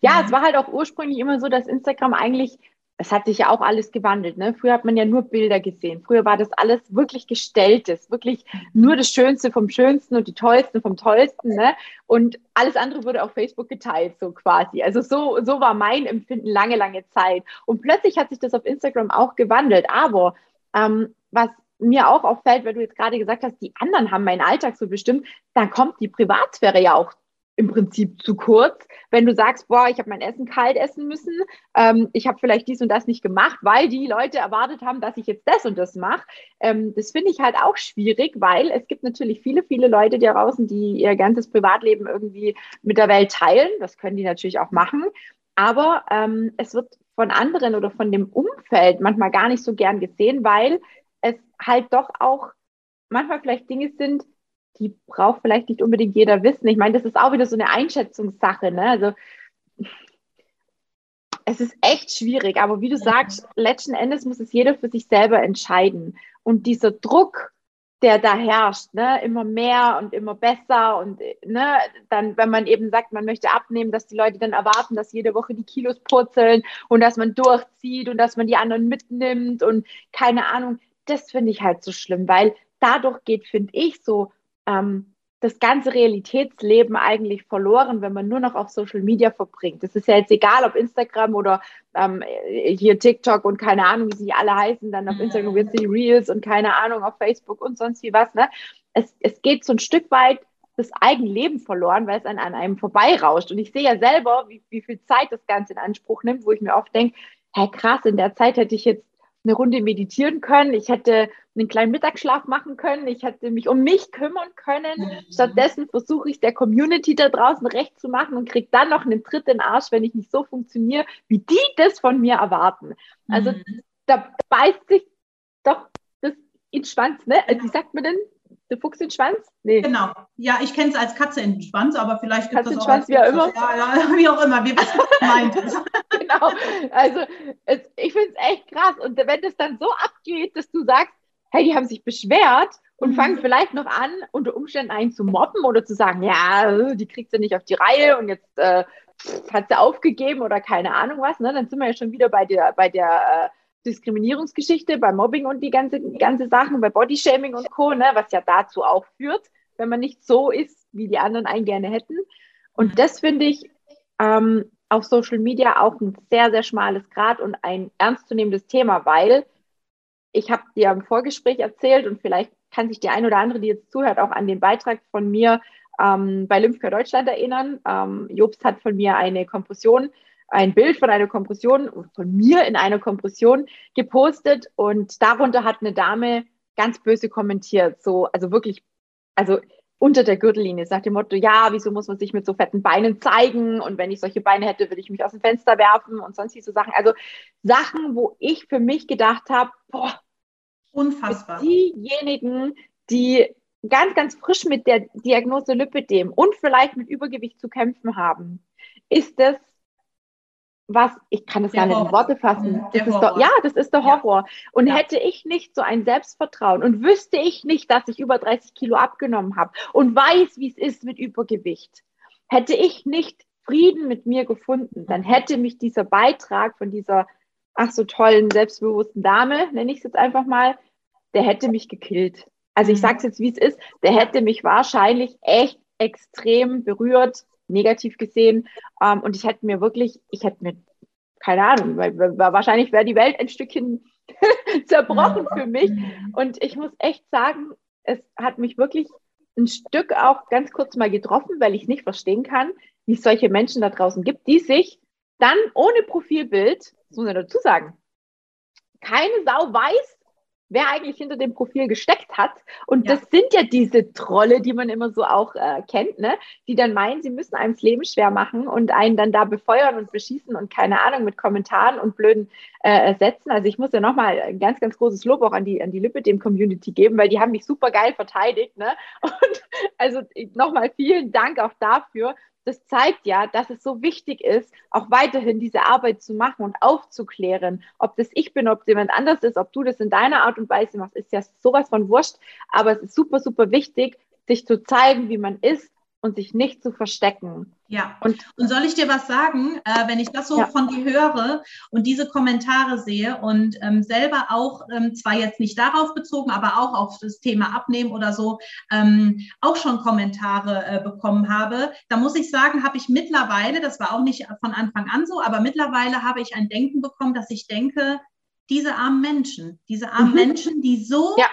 Ja, es war halt auch ursprünglich immer so, dass Instagram eigentlich es hat sich ja auch alles gewandelt. Ne? Früher hat man ja nur Bilder gesehen. Früher war das alles wirklich gestelltes, wirklich nur das Schönste vom Schönsten und die Tollsten vom Tollsten. Ne? Und alles andere wurde auf Facebook geteilt, so quasi. Also so, so war mein Empfinden lange, lange Zeit. Und plötzlich hat sich das auf Instagram auch gewandelt. Aber ähm, was mir auch auffällt, weil du jetzt gerade gesagt hast, die anderen haben meinen Alltag so bestimmt, dann kommt die Privatsphäre ja auch im Prinzip zu kurz. Wenn du sagst, boah, ich habe mein Essen kalt essen müssen, ähm, ich habe vielleicht dies und das nicht gemacht, weil die Leute erwartet haben, dass ich jetzt das und das mache. Ähm, das finde ich halt auch schwierig, weil es gibt natürlich viele, viele Leute da draußen, die ihr ganzes Privatleben irgendwie mit der Welt teilen. Das können die natürlich auch machen. Aber ähm, es wird von anderen oder von dem Umfeld manchmal gar nicht so gern gesehen, weil es halt doch auch manchmal vielleicht Dinge sind, die braucht vielleicht nicht unbedingt jeder wissen. Ich meine, das ist auch wieder so eine Einschätzungssache. Ne? Also es ist echt schwierig, aber wie du sagst, letzten Endes muss es jeder für sich selber entscheiden. Und dieser Druck, der da herrscht, ne, immer mehr und immer besser und ne, dann, wenn man eben sagt, man möchte abnehmen, dass die Leute dann erwarten, dass jede Woche die Kilos purzeln und dass man durchzieht und dass man die anderen mitnimmt und keine Ahnung, das finde ich halt so schlimm, weil dadurch geht, finde ich, so ähm, das ganze Realitätsleben eigentlich verloren, wenn man nur noch auf Social Media verbringt. Das ist ja jetzt egal, ob Instagram oder ähm, hier TikTok und keine Ahnung, wie sie alle heißen, dann auf Instagram wird die Reels und keine Ahnung, auf Facebook und sonst wie was. Ne? Es, es geht so ein Stück weit das eigene Leben verloren, weil es an, an einem vorbeirauscht. Und ich sehe ja selber, wie, wie viel Zeit das Ganze in Anspruch nimmt, wo ich mir oft denke, hey krass, in der Zeit hätte ich jetzt eine Runde meditieren können, ich hätte einen kleinen Mittagsschlaf machen können, ich hätte mich um mich kümmern können. Mhm. Stattdessen versuche ich der Community da draußen recht zu machen und kriege dann noch einen Tritt in den Arsch, wenn ich nicht so funktioniere, wie die das von mir erwarten. Also mhm. da beißt sich doch das in Schwanz, ne? Also, wie sagt man denn? Der Fuchs in den Schwanz? Nee. Genau. Ja, ich kenne es als Katze in den Schwanz, aber vielleicht gibt es auch Schwanz, wie auch immer. Ja, ja, wie auch immer. Wir wissen, was meint. genau. Also es, ich finde es echt krass. Und wenn das dann so abgeht, dass du sagst, hey, die haben sich beschwert und mhm. fangen vielleicht noch an, unter Umständen einen zu mobben oder zu sagen, ja, die kriegt sie nicht auf die Reihe und jetzt äh, hat sie aufgegeben oder keine Ahnung was. Ne? Dann sind wir ja schon wieder bei der, bei der äh, Diskriminierungsgeschichte, bei Mobbing und die ganze, ganze Sachen, bei Bodyshaming und Co., ne? was ja dazu auch führt, wenn man nicht so ist, wie die anderen einen gerne hätten. Und mhm. das finde ich ähm, auf Social Media auch ein sehr, sehr schmales Grad und ein ernstzunehmendes Thema, weil ich habe dir im Vorgespräch erzählt und vielleicht kann sich die ein oder andere, die jetzt zuhört, auch an den Beitrag von mir ähm, bei Lymphcare Deutschland erinnern. Ähm, Jobst hat von mir eine Kompression, ein Bild von einer Kompression, von mir in einer Kompression gepostet und darunter hat eine Dame ganz böse kommentiert, so, also wirklich, also unter der Gürtellinie, nach dem Motto, ja, wieso muss man sich mit so fetten Beinen zeigen und wenn ich solche Beine hätte, würde ich mich aus dem Fenster werfen und sonst so Sachen. Also Sachen, wo ich für mich gedacht habe, boah, unfassbar. Diejenigen, die ganz, ganz frisch mit der Diagnose Lipidem und vielleicht mit Übergewicht zu kämpfen haben, ist das was, ich kann das der gar nicht in Worte fassen. Das ist doch, ja, das ist der Horror. Ja. Und ja. hätte ich nicht so ein Selbstvertrauen und wüsste ich nicht, dass ich über 30 Kilo abgenommen habe und weiß, wie es ist mit Übergewicht, hätte ich nicht Frieden mit mir gefunden, dann hätte mich dieser Beitrag von dieser, ach so tollen, selbstbewussten Dame, nenne ich es jetzt einfach mal, der hätte mich gekillt. Also ich mhm. sage es jetzt, wie es ist, der hätte mich wahrscheinlich echt extrem berührt, negativ gesehen. Ähm, und ich hätte mir wirklich, ich hätte mir, keine Ahnung, weil, weil wahrscheinlich wäre die Welt ein Stückchen zerbrochen für mich. Und ich muss echt sagen, es hat mich wirklich ein Stück auch ganz kurz mal getroffen, weil ich nicht verstehen kann, wie es solche Menschen da draußen gibt, die sich dann ohne Profilbild, das muss man dazu sagen, keine Sau weiß, wer eigentlich hinter dem Profil gesteckt hat. Und ja. das sind ja diese Trolle, die man immer so auch äh, kennt, ne? die dann meinen, sie müssen einem das Leben schwer machen und einen dann da befeuern und beschießen und keine Ahnung mit Kommentaren und blöden äh, Sätzen. Also ich muss ja nochmal ein ganz, ganz großes Lob auch an die, an die Lippe dem Community geben, weil die haben mich super geil verteidigt. Ne? Und also nochmal vielen Dank auch dafür, das zeigt ja, dass es so wichtig ist, auch weiterhin diese Arbeit zu machen und aufzuklären. Ob das ich bin, ob jemand anders ist, ob du das in deiner Art und Weise machst, ist ja sowas von wurscht. Aber es ist super, super wichtig, sich zu zeigen, wie man ist und sich nicht zu verstecken. Ja, und, und soll ich dir was sagen, äh, wenn ich das so ja. von dir höre und diese Kommentare sehe und ähm, selber auch, ähm, zwar jetzt nicht darauf bezogen, aber auch auf das Thema Abnehmen oder so, ähm, auch schon Kommentare äh, bekommen habe, da muss ich sagen, habe ich mittlerweile, das war auch nicht von Anfang an so, aber mittlerweile habe ich ein Denken bekommen, dass ich denke, diese armen Menschen, diese armen mhm. Menschen, die so ja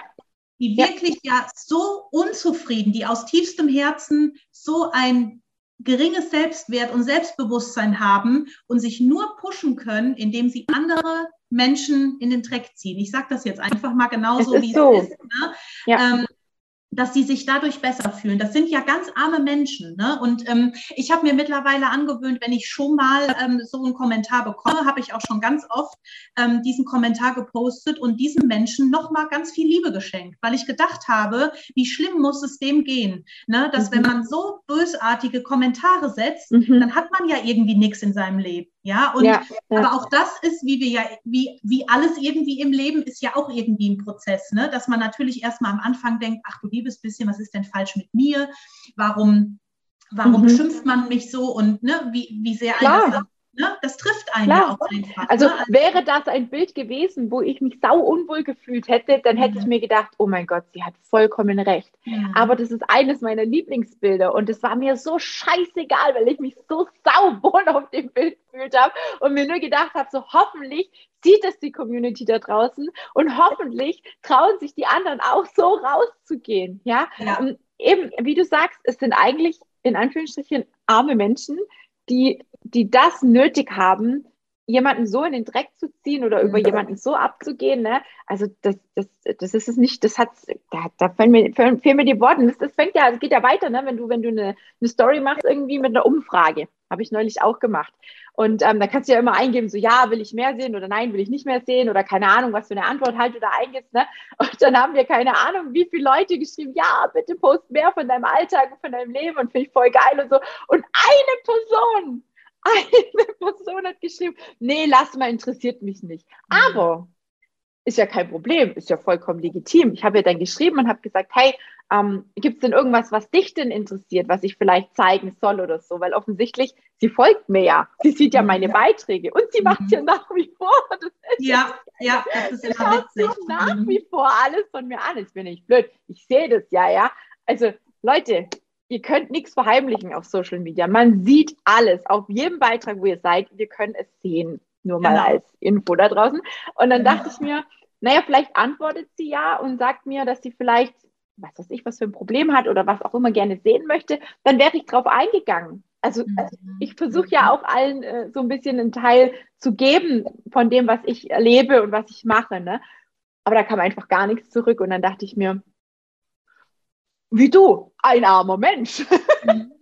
die wirklich ja. ja so unzufrieden, die aus tiefstem Herzen so ein geringes Selbstwert und Selbstbewusstsein haben und sich nur pushen können, indem sie andere Menschen in den Dreck ziehen. Ich sage das jetzt einfach mal genauso, wie so. es ist. Ne? Ja. Ähm, dass sie sich dadurch besser fühlen. Das sind ja ganz arme Menschen. Ne? Und ähm, ich habe mir mittlerweile angewöhnt, wenn ich schon mal ähm, so einen Kommentar bekomme, habe ich auch schon ganz oft ähm, diesen Kommentar gepostet und diesen Menschen nochmal ganz viel Liebe geschenkt, weil ich gedacht habe, wie schlimm muss es dem gehen, ne? dass mhm. wenn man so bösartige Kommentare setzt, mhm. dann hat man ja irgendwie nichts in seinem Leben. Ja, und ja, ja. aber auch das ist, wie wir ja, wie, wie alles irgendwie im Leben ist ja auch irgendwie ein Prozess, ne? Dass man natürlich erstmal am Anfang denkt, ach du liebes bisschen, was ist denn falsch mit mir? Warum, warum mhm. beschimpft man mich so und ne, wie, wie sehr Klar. Das Ne? Das trifft einen ja auch einfach. Also, ne? also, wäre das ein Bild gewesen, wo ich mich sau unwohl gefühlt hätte, dann hätte mhm. ich mir gedacht, oh mein Gott, sie hat vollkommen recht. Mhm. Aber das ist eines meiner Lieblingsbilder und es war mir so scheißegal, weil ich mich so sauwohl auf dem Bild gefühlt habe und mir nur gedacht habe, so hoffentlich sieht es die Community da draußen und hoffentlich trauen sich die anderen auch so rauszugehen. Ja, ja. Eben, wie du sagst, es sind eigentlich in Anführungsstrichen arme Menschen, die, die das nötig haben, jemanden so in den Dreck zu ziehen oder über jemanden so abzugehen, ne? Also das, das, das ist es nicht, das hat, da, da fehlen, mir, fehlen mir die Worte. Das, das fängt ja, es geht ja weiter, ne? Wenn du, wenn du eine, eine Story machst, irgendwie mit einer Umfrage. Habe ich neulich auch gemacht. Und ähm, da kannst du ja immer eingeben, so ja, will ich mehr sehen oder nein, will ich nicht mehr sehen oder keine Ahnung, was für eine Antwort halt du da eingibst. Ne? Und dann haben wir keine Ahnung, wie viele Leute geschrieben, ja, bitte post mehr von deinem Alltag und von deinem Leben und finde ich voll geil und so. Und eine Person, eine Person hat geschrieben, nee, lass mal, interessiert mich nicht. Mhm. Aber ist ja kein Problem, ist ja vollkommen legitim. Ich habe ja dann geschrieben und habe gesagt, hey, ähm, gibt es denn irgendwas, was dich denn interessiert, was ich vielleicht zeigen soll oder so? Weil offensichtlich, sie folgt mir ja. Sie sieht ja meine ja. Beiträge und sie mhm. macht ja nach wie vor. ja, ja, das ist immer witzig. Nach mhm. wie vor alles von mir an. Ich bin nicht blöd. Ich sehe das ja, ja. Also, Leute, ihr könnt nichts verheimlichen auf Social Media. Man sieht alles. Auf jedem Beitrag, wo ihr seid, wir können es sehen. Nur mal genau. als Info da draußen. Und dann dachte ich mir, naja, vielleicht antwortet sie ja und sagt mir, dass sie vielleicht was weiß ich, was für ein Problem hat oder was auch immer gerne sehen möchte, dann wäre ich drauf eingegangen. Also, also ich versuche ja auch allen äh, so ein bisschen einen Teil zu geben von dem, was ich erlebe und was ich mache. Ne? Aber da kam einfach gar nichts zurück und dann dachte ich mir, wie du, ein armer Mensch.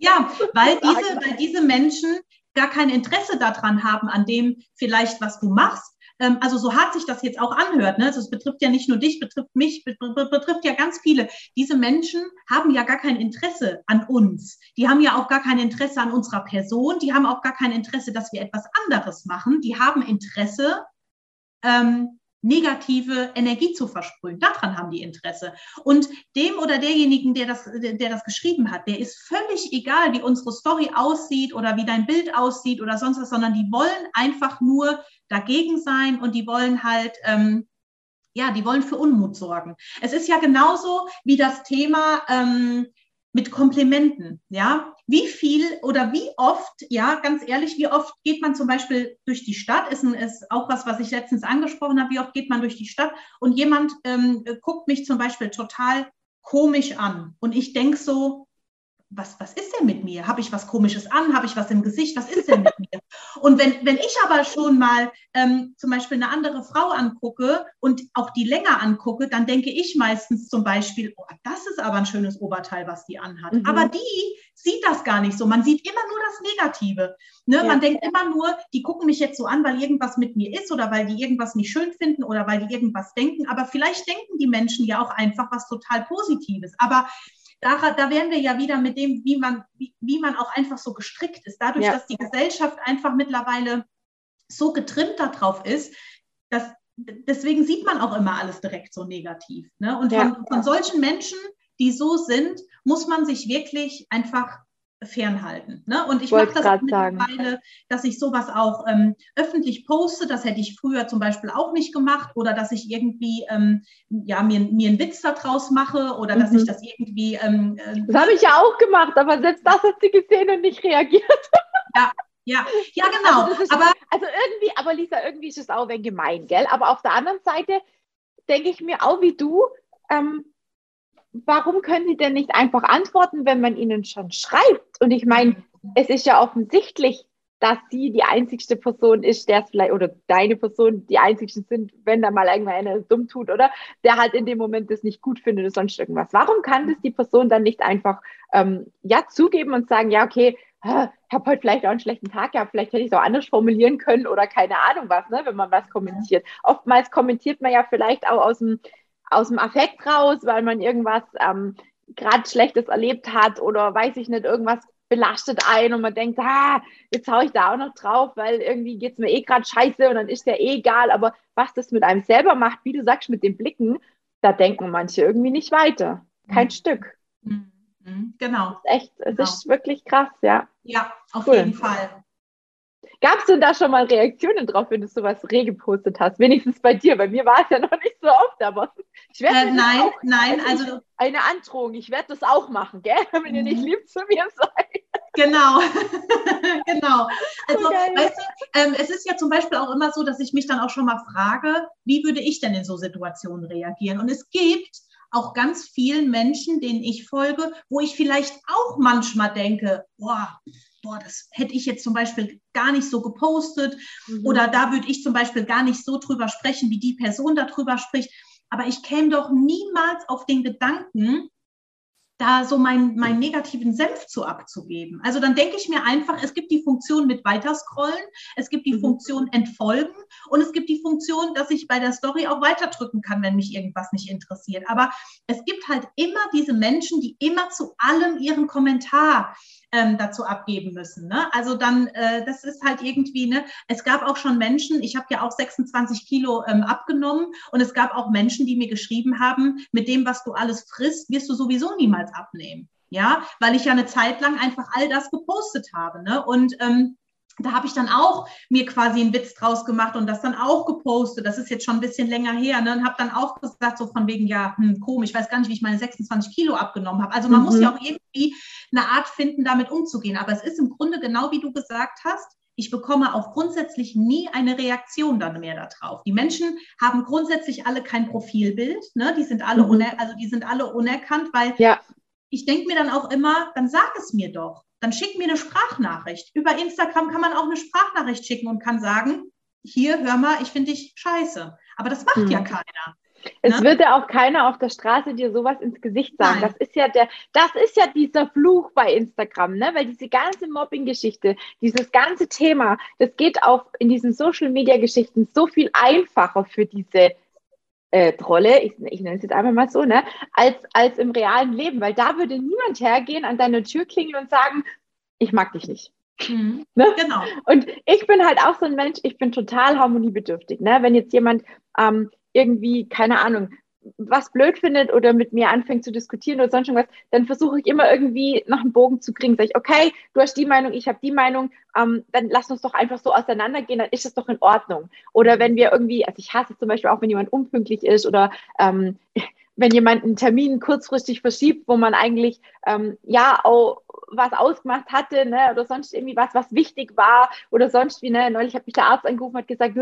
Ja, weil diese, weil diese Menschen gar kein Interesse daran haben, an dem vielleicht, was du machst, ähm, also so hart sich das jetzt auch anhört, ne? Es betrifft ja nicht nur dich, betrifft mich, betrifft ja ganz viele. Diese Menschen haben ja gar kein Interesse an uns. Die haben ja auch gar kein Interesse an unserer Person. Die haben auch gar kein Interesse, dass wir etwas anderes machen. Die haben Interesse, ähm, negative Energie zu versprühen. Daran haben die Interesse. Und dem oder derjenigen, der das, der das geschrieben hat, der ist völlig egal, wie unsere Story aussieht oder wie dein Bild aussieht oder sonst was, sondern die wollen einfach nur dagegen sein und die wollen halt, ähm, ja, die wollen für Unmut sorgen. Es ist ja genauso wie das Thema, ähm, mit Komplimenten, ja. Wie viel oder wie oft, ja, ganz ehrlich, wie oft geht man zum Beispiel durch die Stadt, ist, ein, ist auch was, was ich letztens angesprochen habe, wie oft geht man durch die Stadt? Und jemand ähm, guckt mich zum Beispiel total komisch an. Und ich denke so, was, was ist denn mit mir? Habe ich was Komisches an? Habe ich was im Gesicht? Was ist denn mit mir? Und wenn, wenn ich aber schon mal ähm, zum Beispiel eine andere Frau angucke und auch die länger angucke, dann denke ich meistens zum Beispiel, oh, das ist aber ein schönes Oberteil, was die anhat. Mhm. Aber die sieht das gar nicht so. Man sieht immer nur das Negative. Ne? Ja. Man denkt immer nur, die gucken mich jetzt so an, weil irgendwas mit mir ist oder weil die irgendwas nicht schön finden oder weil die irgendwas denken. Aber vielleicht denken die Menschen ja auch einfach was total Positives. Aber da, da wären wir ja wieder mit dem, wie man, wie, wie man auch einfach so gestrickt ist. Dadurch, ja. dass die Gesellschaft einfach mittlerweile so getrimmt darauf ist, dass deswegen sieht man auch immer alles direkt so negativ. Ne? Und ja. von, von solchen Menschen, die so sind, muss man sich wirklich einfach fernhalten. Ne? Und ich mache das mittlerweile, dass ich sowas auch ähm, öffentlich poste. Das hätte ich früher zum Beispiel auch nicht gemacht. Oder dass ich irgendwie ähm, ja, mir, mir einen Witz daraus mache oder mhm. dass ich mhm. das irgendwie. Ähm, äh, das habe ich ja auch gemacht, aber selbst das hat sie gesehen und nicht reagiert. Ja, ja, ja, genau. Also, ist, aber, also irgendwie, aber Lisa, irgendwie ist es auch ein gemein, gell? Aber auf der anderen Seite denke ich mir auch wie du, ähm, warum können Sie denn nicht einfach antworten, wenn man Ihnen schon schreibt? Und ich meine, es ist ja offensichtlich, dass sie die einzigste Person ist, der es vielleicht, oder deine Person die einzigsten sind, wenn da mal irgendwer es dumm tut, oder der halt in dem Moment das nicht gut findet oder sonst irgendwas. Warum kann das die Person dann nicht einfach ähm, ja zugeben und sagen, ja, okay, ich habe heute vielleicht auch einen schlechten Tag gehabt, vielleicht hätte ich es auch anders formulieren können oder keine Ahnung was, ne, wenn man was kommentiert. Oftmals kommentiert man ja vielleicht auch aus dem, aus dem Affekt raus, weil man irgendwas ähm, gerade Schlechtes erlebt hat oder weiß ich nicht, irgendwas belastet ein und man denkt, ah, jetzt haue ich da auch noch drauf, weil irgendwie geht es mir eh gerade scheiße und dann ist der eh egal. Aber was das mit einem selber macht, wie du sagst, mit den Blicken, da denken manche irgendwie nicht weiter. Kein mhm. Stück. Mhm. Genau. Es ist echt, es genau. ist wirklich krass, ja. Ja, auf cool. jeden Fall. Gab es denn da schon mal Reaktionen drauf, wenn du sowas reh gepostet hast? Wenigstens bei dir. Bei mir war es ja noch nicht so oft, aber ich werde äh, Nein, auch, nein, also eine Androhung. Ich werde das auch machen, gell? Wenn ihr nicht mhm. lieb zu mir seid. Genau, genau. Also, okay. weißt du, ähm, es ist ja zum Beispiel auch immer so, dass ich mich dann auch schon mal frage, wie würde ich denn in so Situationen reagieren? Und es gibt auch ganz vielen Menschen, denen ich folge, wo ich vielleicht auch manchmal denke, boah, boah, das hätte ich jetzt zum Beispiel gar nicht so gepostet mhm. oder da würde ich zum Beispiel gar nicht so drüber sprechen, wie die Person darüber spricht. Aber ich käme doch niemals auf den Gedanken, da so meinen, meinen negativen Senf zu abzugeben. Also dann denke ich mir einfach, es gibt die Funktion mit weiterscrollen, es gibt die mhm. Funktion entfolgen und es gibt die Funktion, dass ich bei der Story auch weiterdrücken kann, wenn mich irgendwas nicht interessiert. Aber es gibt halt immer diese Menschen, die immer zu allem ihren Kommentar ähm, dazu abgeben müssen. Ne? Also dann, äh, das ist halt irgendwie, ne, es gab auch schon Menschen, ich habe ja auch 26 Kilo ähm, abgenommen und es gab auch Menschen, die mir geschrieben haben, mit dem, was du alles frisst, wirst du sowieso niemals abnehmen. Ja, weil ich ja eine Zeit lang einfach all das gepostet habe. Ne? Und ähm, da habe ich dann auch mir quasi einen Witz draus gemacht und das dann auch gepostet. Das ist jetzt schon ein bisschen länger her. Ne? Und habe dann auch gesagt, so von wegen, ja, hm, komisch, ich weiß gar nicht, wie ich meine 26 Kilo abgenommen habe. Also man mhm. muss ja auch irgendwie eine Art finden, damit umzugehen. Aber es ist im Grunde genau wie du gesagt hast. Ich bekomme auch grundsätzlich nie eine Reaktion dann mehr darauf. Die Menschen haben grundsätzlich alle kein Profilbild, ne? Die sind alle, mhm. also die sind alle unerkannt, weil ja. ich denke mir dann auch immer, dann sag es mir doch dann schick mir eine Sprachnachricht. Über Instagram kann man auch eine Sprachnachricht schicken und kann sagen, hier, hör mal, ich finde dich scheiße. Aber das macht hm. ja keiner. Es ne? wird ja auch keiner auf der Straße dir sowas ins Gesicht sagen. Nein. Das ist ja der, das ist ja dieser Fluch bei Instagram, ne? Weil diese ganze Mobbing-Geschichte, dieses ganze Thema, das geht auch in diesen Social-Media-Geschichten so viel einfacher für diese äh, Trolle, ich, ich nenne es jetzt einfach mal so, ne, als, als im realen Leben, weil da würde niemand hergehen, an deine Tür klingeln und sagen, ich mag dich nicht. Mhm, ne? Genau. Und ich bin halt auch so ein Mensch, ich bin total harmoniebedürftig. Ne? Wenn jetzt jemand ähm, irgendwie, keine Ahnung, was blöd findet oder mit mir anfängt zu diskutieren oder sonst irgendwas, dann versuche ich immer irgendwie nach einem Bogen zu kriegen. Sag ich, okay, du hast die Meinung, ich habe die Meinung, ähm, dann lass uns doch einfach so auseinandergehen, dann ist das doch in Ordnung. Oder wenn wir irgendwie, also ich hasse zum Beispiel auch, wenn jemand unpünktlich ist oder ähm, wenn jemand einen Termin kurzfristig verschiebt, wo man eigentlich ähm, ja auch was ausgemacht hatte, ne, oder sonst irgendwie was, was wichtig war oder sonst wie, ne, neulich hat mich der Arzt angerufen und hat gesagt,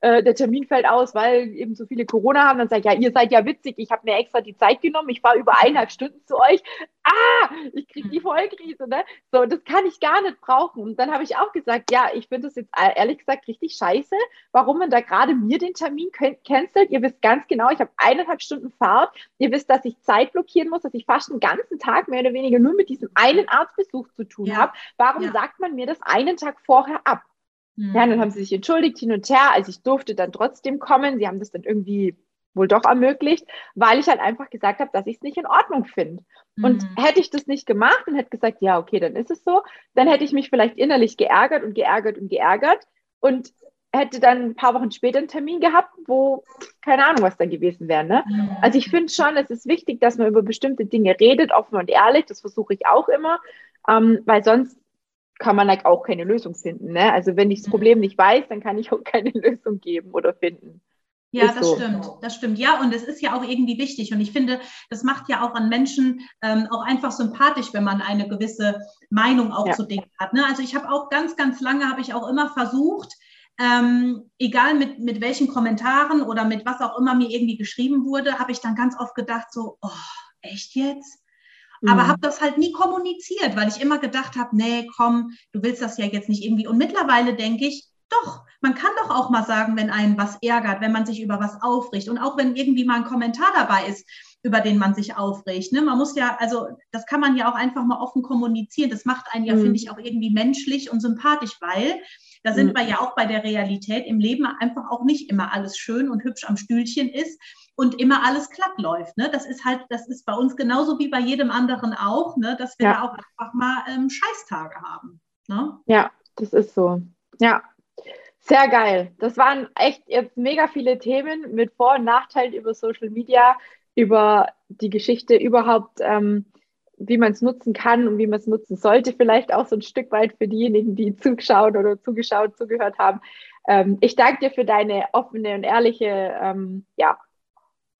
äh, der Termin fällt aus, weil eben so viele Corona haben. Dann sage ich, ja, ihr seid ja witzig, ich habe mir extra die Zeit genommen, ich fahre über eineinhalb Stunden zu euch. Ah, ich kriege die hm. Vollkrise, ne? So, das kann ich gar nicht brauchen. Und dann habe ich auch gesagt, ja, ich finde das jetzt äh, ehrlich gesagt richtig scheiße, warum man da gerade mir den Termin cancelt. Ihr wisst ganz genau, ich habe eineinhalb Stunden Fahrt. Ihr wisst, dass ich Zeit blockieren muss, dass ich fast den ganzen Tag mehr oder weniger nur mit diesem einen Arztbesuch zu tun ja. habe. Warum ja. sagt man mir das einen Tag vorher ab? Mhm. Ja, dann haben sie sich entschuldigt hin und her. Also ich durfte dann trotzdem kommen. Sie haben das dann irgendwie wohl doch ermöglicht, weil ich halt einfach gesagt habe, dass ich es nicht in Ordnung finde. Mhm. Und hätte ich das nicht gemacht und hätte gesagt, ja, okay, dann ist es so, dann hätte ich mich vielleicht innerlich geärgert und geärgert und geärgert und hätte dann ein paar Wochen später einen Termin gehabt, wo keine Ahnung, was dann gewesen wäre. Ne? Mhm. Also ich finde schon, es ist wichtig, dass man über bestimmte Dinge redet, offen und ehrlich. Das versuche ich auch immer, ähm, weil sonst kann man like auch keine Lösung finden. Ne? Also wenn ich das mhm. Problem nicht weiß, dann kann ich auch keine Lösung geben oder finden. Ja, ist das so. stimmt, das stimmt. Ja, und es ist ja auch irgendwie wichtig. Und ich finde, das macht ja auch an Menschen ähm, auch einfach sympathisch, wenn man eine gewisse Meinung auch ja. zu Dingen hat. Ne? Also ich habe auch ganz, ganz lange, habe ich auch immer versucht, ähm, egal mit, mit welchen Kommentaren oder mit was auch immer mir irgendwie geschrieben wurde, habe ich dann ganz oft gedacht, so, oh, echt jetzt? Aber mhm. habe das halt nie kommuniziert, weil ich immer gedacht habe, nee, komm, du willst das ja jetzt nicht irgendwie. Und mittlerweile denke ich, doch, man kann doch auch mal sagen, wenn einen was ärgert, wenn man sich über was aufricht und auch wenn irgendwie mal ein Kommentar dabei ist, über den man sich aufregt. Ne? Man muss ja, also das kann man ja auch einfach mal offen kommunizieren. Das macht einen ja, mhm. finde ich, auch irgendwie menschlich und sympathisch, weil da sind mhm. wir ja auch bei der Realität im Leben einfach auch nicht immer alles schön und hübsch am Stühlchen ist und immer alles glatt läuft. Ne? Das ist halt, das ist bei uns genauso wie bei jedem anderen auch, ne? dass wir ja. da auch einfach mal ähm, Scheißtage haben. Ne? Ja, das ist so. Ja, sehr geil. Das waren echt jetzt mega viele Themen mit Vor- und Nachteilen über Social Media, über die Geschichte überhaupt, ähm, wie man es nutzen kann und wie man es nutzen sollte. Vielleicht auch so ein Stück weit für diejenigen, die zugeschaut oder zugeschaut, zugehört haben. Ähm, ich danke dir für deine offene und ehrliche ähm, ja,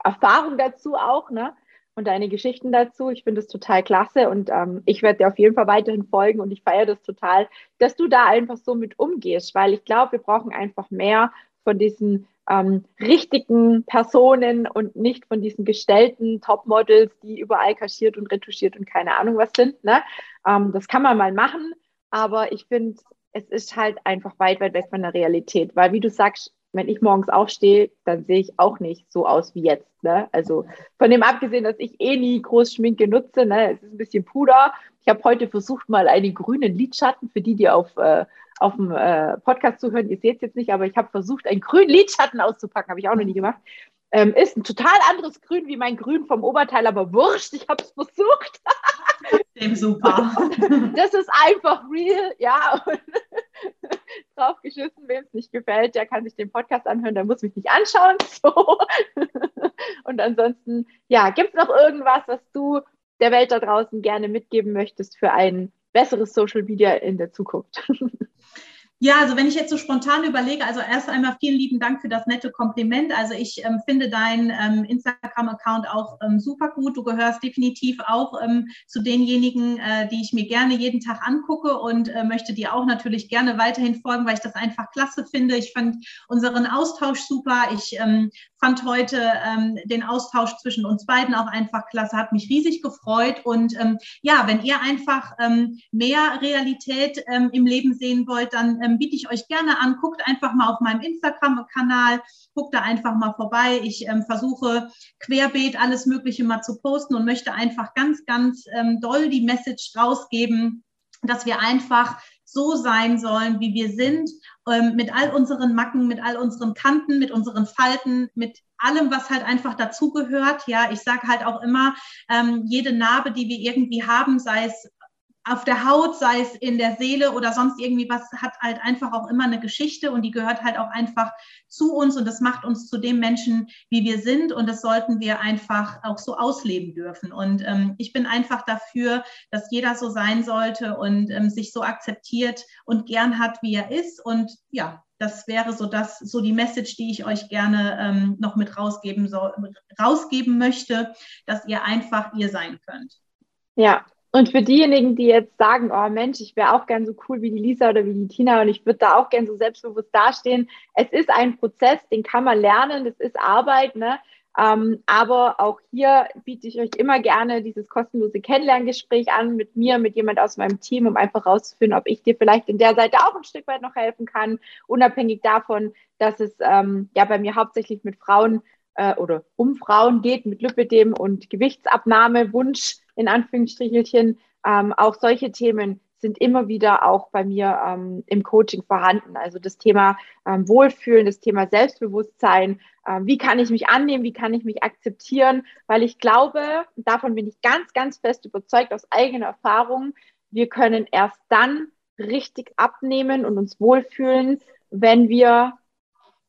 Erfahrung dazu auch. Ne? Und deine Geschichten dazu. Ich finde es total klasse und ähm, ich werde dir auf jeden Fall weiterhin folgen und ich feiere das total, dass du da einfach so mit umgehst, weil ich glaube, wir brauchen einfach mehr von diesen ähm, richtigen Personen und nicht von diesen gestellten Topmodels, die überall kaschiert und retuschiert und keine Ahnung was sind. Ne? Ähm, das kann man mal machen, aber ich finde, es ist halt einfach weit, weit weg von der Realität, weil wie du sagst, wenn ich morgens aufstehe, dann sehe ich auch nicht so aus wie jetzt. Ne? Also von dem abgesehen, dass ich eh nie groß Schminke nutze, ne? es ist ein bisschen Puder. Ich habe heute versucht, mal einen grünen Lidschatten für die, die auf, äh, auf dem äh, Podcast zuhören. Ihr seht es jetzt nicht, aber ich habe versucht, einen grünen Lidschatten auszupacken. Habe ich auch noch nie gemacht. Ähm, ist ein total anderes Grün wie mein Grün vom Oberteil, aber wurscht, ich habe es versucht. Dem super. Das ist einfach real, ja. draufgeschissen, wem es nicht gefällt, der kann sich den Podcast anhören, der muss mich nicht anschauen. So. Und ansonsten, ja, gibt es noch irgendwas, was du der Welt da draußen gerne mitgeben möchtest für ein besseres Social Media in der Zukunft? Ja, also wenn ich jetzt so spontan überlege, also erst einmal vielen lieben Dank für das nette Kompliment. Also ich ähm, finde deinen ähm, Instagram-Account auch ähm, super gut. Du gehörst definitiv auch ähm, zu denjenigen, äh, die ich mir gerne jeden Tag angucke und äh, möchte dir auch natürlich gerne weiterhin folgen, weil ich das einfach klasse finde. Ich fand unseren Austausch super. Ich ähm, fand heute ähm, den Austausch zwischen uns beiden auch einfach klasse, hat mich riesig gefreut. Und ja, wenn ihr einfach mehr Realität im Leben sehen wollt, dann ähm, biete ich euch gerne an. Guckt einfach mal auf meinem Instagram-Kanal, guckt da einfach mal vorbei. Ich ähm, versuche querbeet alles Mögliche mal zu posten und möchte einfach ganz, ganz ähm, doll die Message rausgeben, dass wir einfach so sein sollen, wie wir sind, ähm, mit all unseren Macken, mit all unseren Kanten, mit unseren Falten, mit allem, was halt einfach dazugehört. Ja, ich sage halt auch immer, ähm, jede Narbe, die wir irgendwie haben, sei es auf der Haut, sei es in der Seele oder sonst irgendwie was, hat halt einfach auch immer eine Geschichte und die gehört halt auch einfach zu uns und das macht uns zu dem Menschen, wie wir sind und das sollten wir einfach auch so ausleben dürfen. Und ähm, ich bin einfach dafür, dass jeder so sein sollte und ähm, sich so akzeptiert und gern hat, wie er ist. Und ja, das wäre so das, so die Message, die ich euch gerne ähm, noch mit rausgeben, soll, rausgeben möchte, dass ihr einfach ihr sein könnt. Ja, und für diejenigen, die jetzt sagen, oh Mensch, ich wäre auch gern so cool wie die Lisa oder wie die Tina und ich würde da auch gern so selbstbewusst dastehen. Es ist ein Prozess, den kann man lernen, das ist Arbeit, ne? Ähm, aber auch hier biete ich euch immer gerne dieses kostenlose Kennenlerngespräch an mit mir, mit jemand aus meinem Team, um einfach rauszufinden, ob ich dir vielleicht in der Seite auch ein Stück weit noch helfen kann, unabhängig davon, dass es ähm, ja bei mir hauptsächlich mit Frauen äh, oder um Frauen geht, mit Lipidem und Gewichtsabnahme, Wunsch in Anführungsstrichelchen. Ähm, auch solche Themen sind immer wieder auch bei mir ähm, im Coaching vorhanden. Also das Thema ähm, Wohlfühlen, das Thema Selbstbewusstsein, ähm, wie kann ich mich annehmen, wie kann ich mich akzeptieren, weil ich glaube, davon bin ich ganz, ganz fest überzeugt aus eigener Erfahrung, wir können erst dann richtig abnehmen und uns wohlfühlen, wenn wir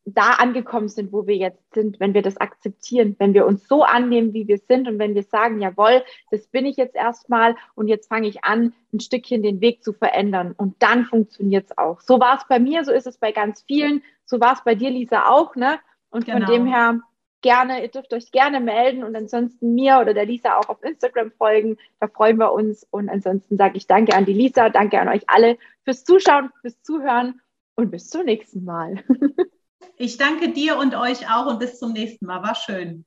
da angekommen sind, wo wir jetzt sind, wenn wir das akzeptieren, wenn wir uns so annehmen, wie wir sind und wenn wir sagen, jawohl, das bin ich jetzt erstmal und jetzt fange ich an, ein Stückchen den Weg zu verändern und dann funktioniert es auch. So war es bei mir, so ist es bei ganz vielen, so war es bei dir, Lisa, auch, ne? Und genau. von dem her gerne, ihr dürft euch gerne melden und ansonsten mir oder der Lisa auch auf Instagram folgen. Da freuen wir uns. Und ansonsten sage ich danke an die Lisa, danke an euch alle fürs Zuschauen, fürs Zuhören und bis zum nächsten Mal. Ich danke dir und euch auch und bis zum nächsten Mal. War schön.